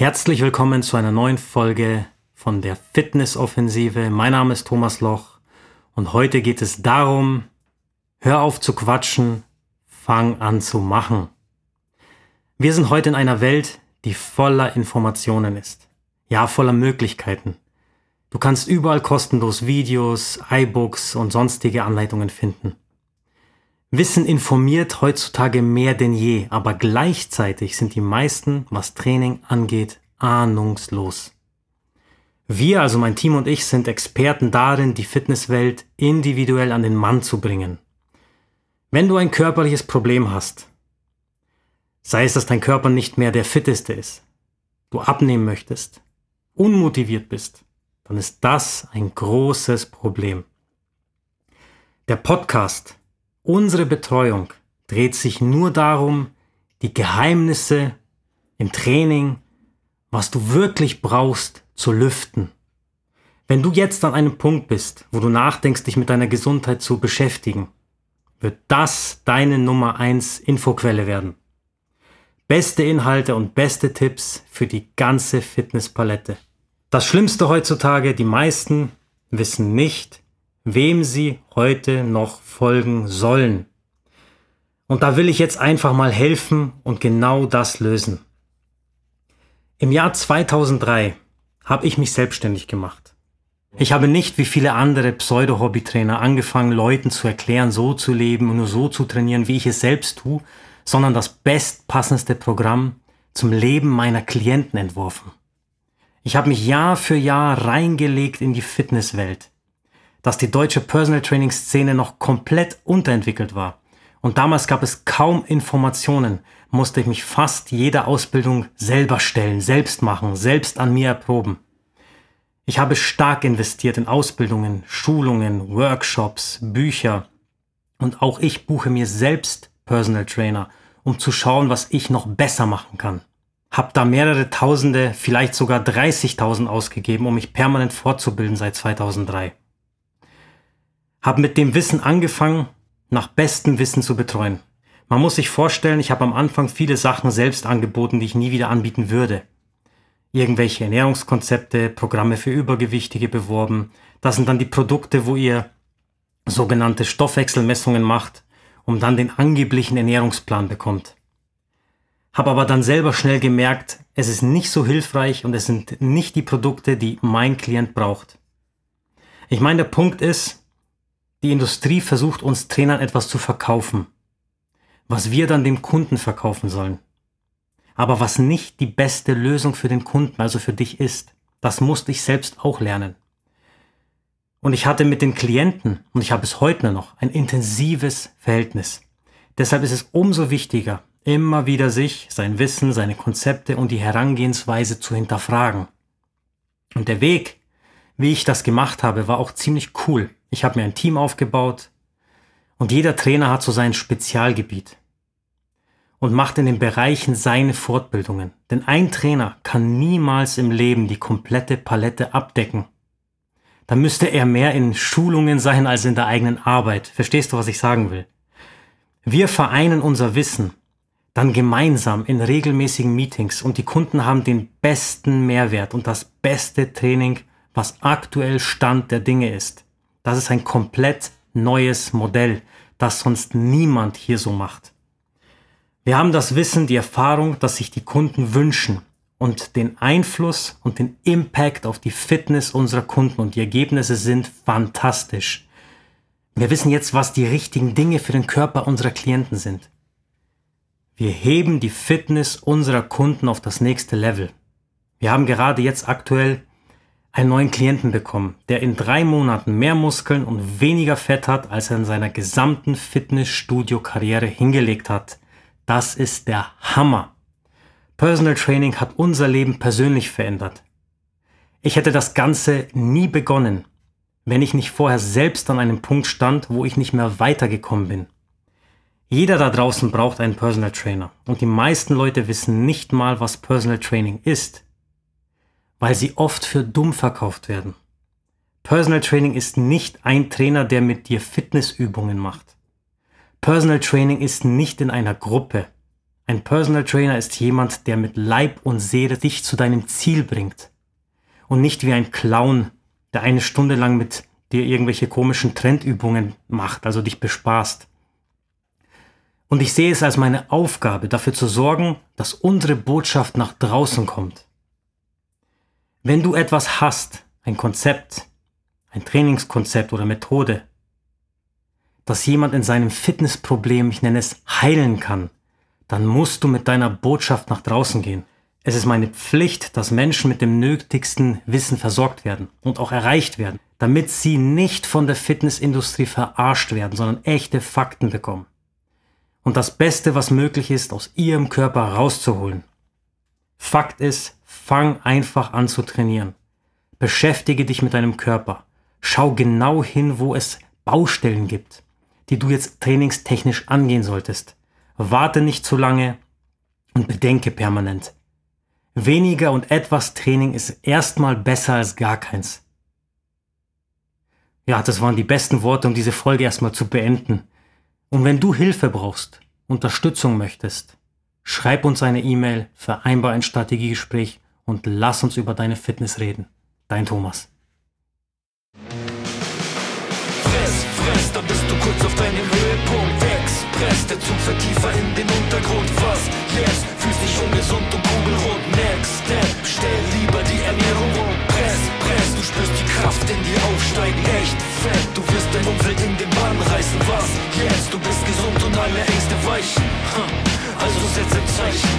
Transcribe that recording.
Herzlich willkommen zu einer neuen Folge von der Fitnessoffensive. Mein Name ist Thomas Loch und heute geht es darum, hör auf zu quatschen, fang an zu machen. Wir sind heute in einer Welt, die voller Informationen ist. Ja, voller Möglichkeiten. Du kannst überall kostenlos Videos, iBooks und sonstige Anleitungen finden. Wissen informiert heutzutage mehr denn je, aber gleichzeitig sind die meisten, was Training angeht, ahnungslos. Wir, also mein Team und ich, sind Experten darin, die Fitnesswelt individuell an den Mann zu bringen. Wenn du ein körperliches Problem hast, sei es, dass dein Körper nicht mehr der fitteste ist, du abnehmen möchtest, unmotiviert bist, dann ist das ein großes Problem. Der Podcast Unsere Betreuung dreht sich nur darum, die Geheimnisse im Training, was du wirklich brauchst, zu lüften. Wenn du jetzt an einem Punkt bist, wo du nachdenkst, dich mit deiner Gesundheit zu beschäftigen, wird das deine Nummer eins Infoquelle werden. Beste Inhalte und beste Tipps für die ganze Fitnesspalette. Das Schlimmste heutzutage, die meisten wissen nicht, wem sie heute noch folgen sollen. Und da will ich jetzt einfach mal helfen und genau das lösen. Im Jahr 2003 habe ich mich selbstständig gemacht. Ich habe nicht wie viele andere Pseudo-Hobbytrainer angefangen, Leuten zu erklären, so zu leben und nur so zu trainieren, wie ich es selbst tue, sondern das bestpassendste Programm zum Leben meiner Klienten entworfen. Ich habe mich Jahr für Jahr reingelegt in die Fitnesswelt dass die deutsche Personal Training Szene noch komplett unterentwickelt war. Und damals gab es kaum Informationen, musste ich mich fast jede Ausbildung selber stellen, selbst machen, selbst an mir erproben. Ich habe stark investiert in Ausbildungen, Schulungen, Workshops, Bücher und auch ich buche mir selbst Personal Trainer, um zu schauen, was ich noch besser machen kann. Hab da mehrere Tausende, vielleicht sogar 30.000 ausgegeben, um mich permanent fortzubilden seit 2003. Habe mit dem Wissen angefangen, nach bestem Wissen zu betreuen. Man muss sich vorstellen, ich habe am Anfang viele Sachen selbst angeboten, die ich nie wieder anbieten würde. Irgendwelche Ernährungskonzepte, Programme für Übergewichtige beworben. Das sind dann die Produkte, wo ihr sogenannte Stoffwechselmessungen macht, um dann den angeblichen Ernährungsplan bekommt. Hab aber dann selber schnell gemerkt, es ist nicht so hilfreich und es sind nicht die Produkte, die mein Klient braucht. Ich meine, der Punkt ist, die Industrie versucht uns Trainern etwas zu verkaufen, was wir dann dem Kunden verkaufen sollen. Aber was nicht die beste Lösung für den Kunden, also für dich ist, das musste ich selbst auch lernen. Und ich hatte mit den Klienten, und ich habe es heute noch, ein intensives Verhältnis. Deshalb ist es umso wichtiger, immer wieder sich, sein Wissen, seine Konzepte und die Herangehensweise zu hinterfragen. Und der Weg, wie ich das gemacht habe, war auch ziemlich cool. Ich habe mir ein Team aufgebaut und jeder Trainer hat so sein Spezialgebiet und macht in den Bereichen seine Fortbildungen. Denn ein Trainer kann niemals im Leben die komplette Palette abdecken. Da müsste er mehr in Schulungen sein als in der eigenen Arbeit. Verstehst du, was ich sagen will? Wir vereinen unser Wissen dann gemeinsam in regelmäßigen Meetings und die Kunden haben den besten Mehrwert und das beste Training, was aktuell Stand der Dinge ist. Das ist ein komplett neues Modell, das sonst niemand hier so macht. Wir haben das Wissen, die Erfahrung, dass sich die Kunden wünschen und den Einfluss und den Impact auf die Fitness unserer Kunden und die Ergebnisse sind fantastisch. Wir wissen jetzt, was die richtigen Dinge für den Körper unserer Klienten sind. Wir heben die Fitness unserer Kunden auf das nächste Level. Wir haben gerade jetzt aktuell einen neuen Klienten bekommen, der in drei Monaten mehr Muskeln und weniger Fett hat, als er in seiner gesamten Fitnessstudio-Karriere hingelegt hat. Das ist der Hammer. Personal Training hat unser Leben persönlich verändert. Ich hätte das Ganze nie begonnen, wenn ich nicht vorher selbst an einem Punkt stand, wo ich nicht mehr weitergekommen bin. Jeder da draußen braucht einen Personal Trainer und die meisten Leute wissen nicht mal, was Personal Training ist, weil sie oft für dumm verkauft werden. Personal Training ist nicht ein Trainer, der mit dir Fitnessübungen macht. Personal Training ist nicht in einer Gruppe. Ein Personal Trainer ist jemand, der mit Leib und Seele dich zu deinem Ziel bringt. Und nicht wie ein Clown, der eine Stunde lang mit dir irgendwelche komischen Trendübungen macht, also dich bespaßt. Und ich sehe es als meine Aufgabe, dafür zu sorgen, dass unsere Botschaft nach draußen kommt. Wenn du etwas hast, ein Konzept, ein Trainingskonzept oder Methode, dass jemand in seinem Fitnessproblem, ich nenne es, heilen kann, dann musst du mit deiner Botschaft nach draußen gehen. Es ist meine Pflicht, dass Menschen mit dem nötigsten Wissen versorgt werden und auch erreicht werden, damit sie nicht von der Fitnessindustrie verarscht werden, sondern echte Fakten bekommen. Und das Beste, was möglich ist, aus ihrem Körper rauszuholen. Fakt ist, fang einfach an zu trainieren. Beschäftige dich mit deinem Körper. Schau genau hin, wo es Baustellen gibt, die du jetzt trainingstechnisch angehen solltest. Warte nicht zu lange und bedenke permanent. Weniger und etwas Training ist erstmal besser als gar keins. Ja, das waren die besten Worte, um diese Folge erstmal zu beenden. Und wenn du Hilfe brauchst, Unterstützung möchtest, schreib uns eine E-Mail, vereinbar ein Strategiegespräch und lass uns über deine Fitness reden. Dein Thomas. Kurz auf deinem Höhepunkt. Express, der Zug fährt tiefer in den Untergrund. Was jetzt? Fühlst dich ungesund und kugelrund. Next Step, stell lieber die Ernährung um. Press, press, du spürst die Kraft in dir aufsteigen. Echt fett, du wirst dein Umfeld in den Bann reißen. Was jetzt? Du bist gesund und alle Ängste weichen. Also setz ein Zeichen.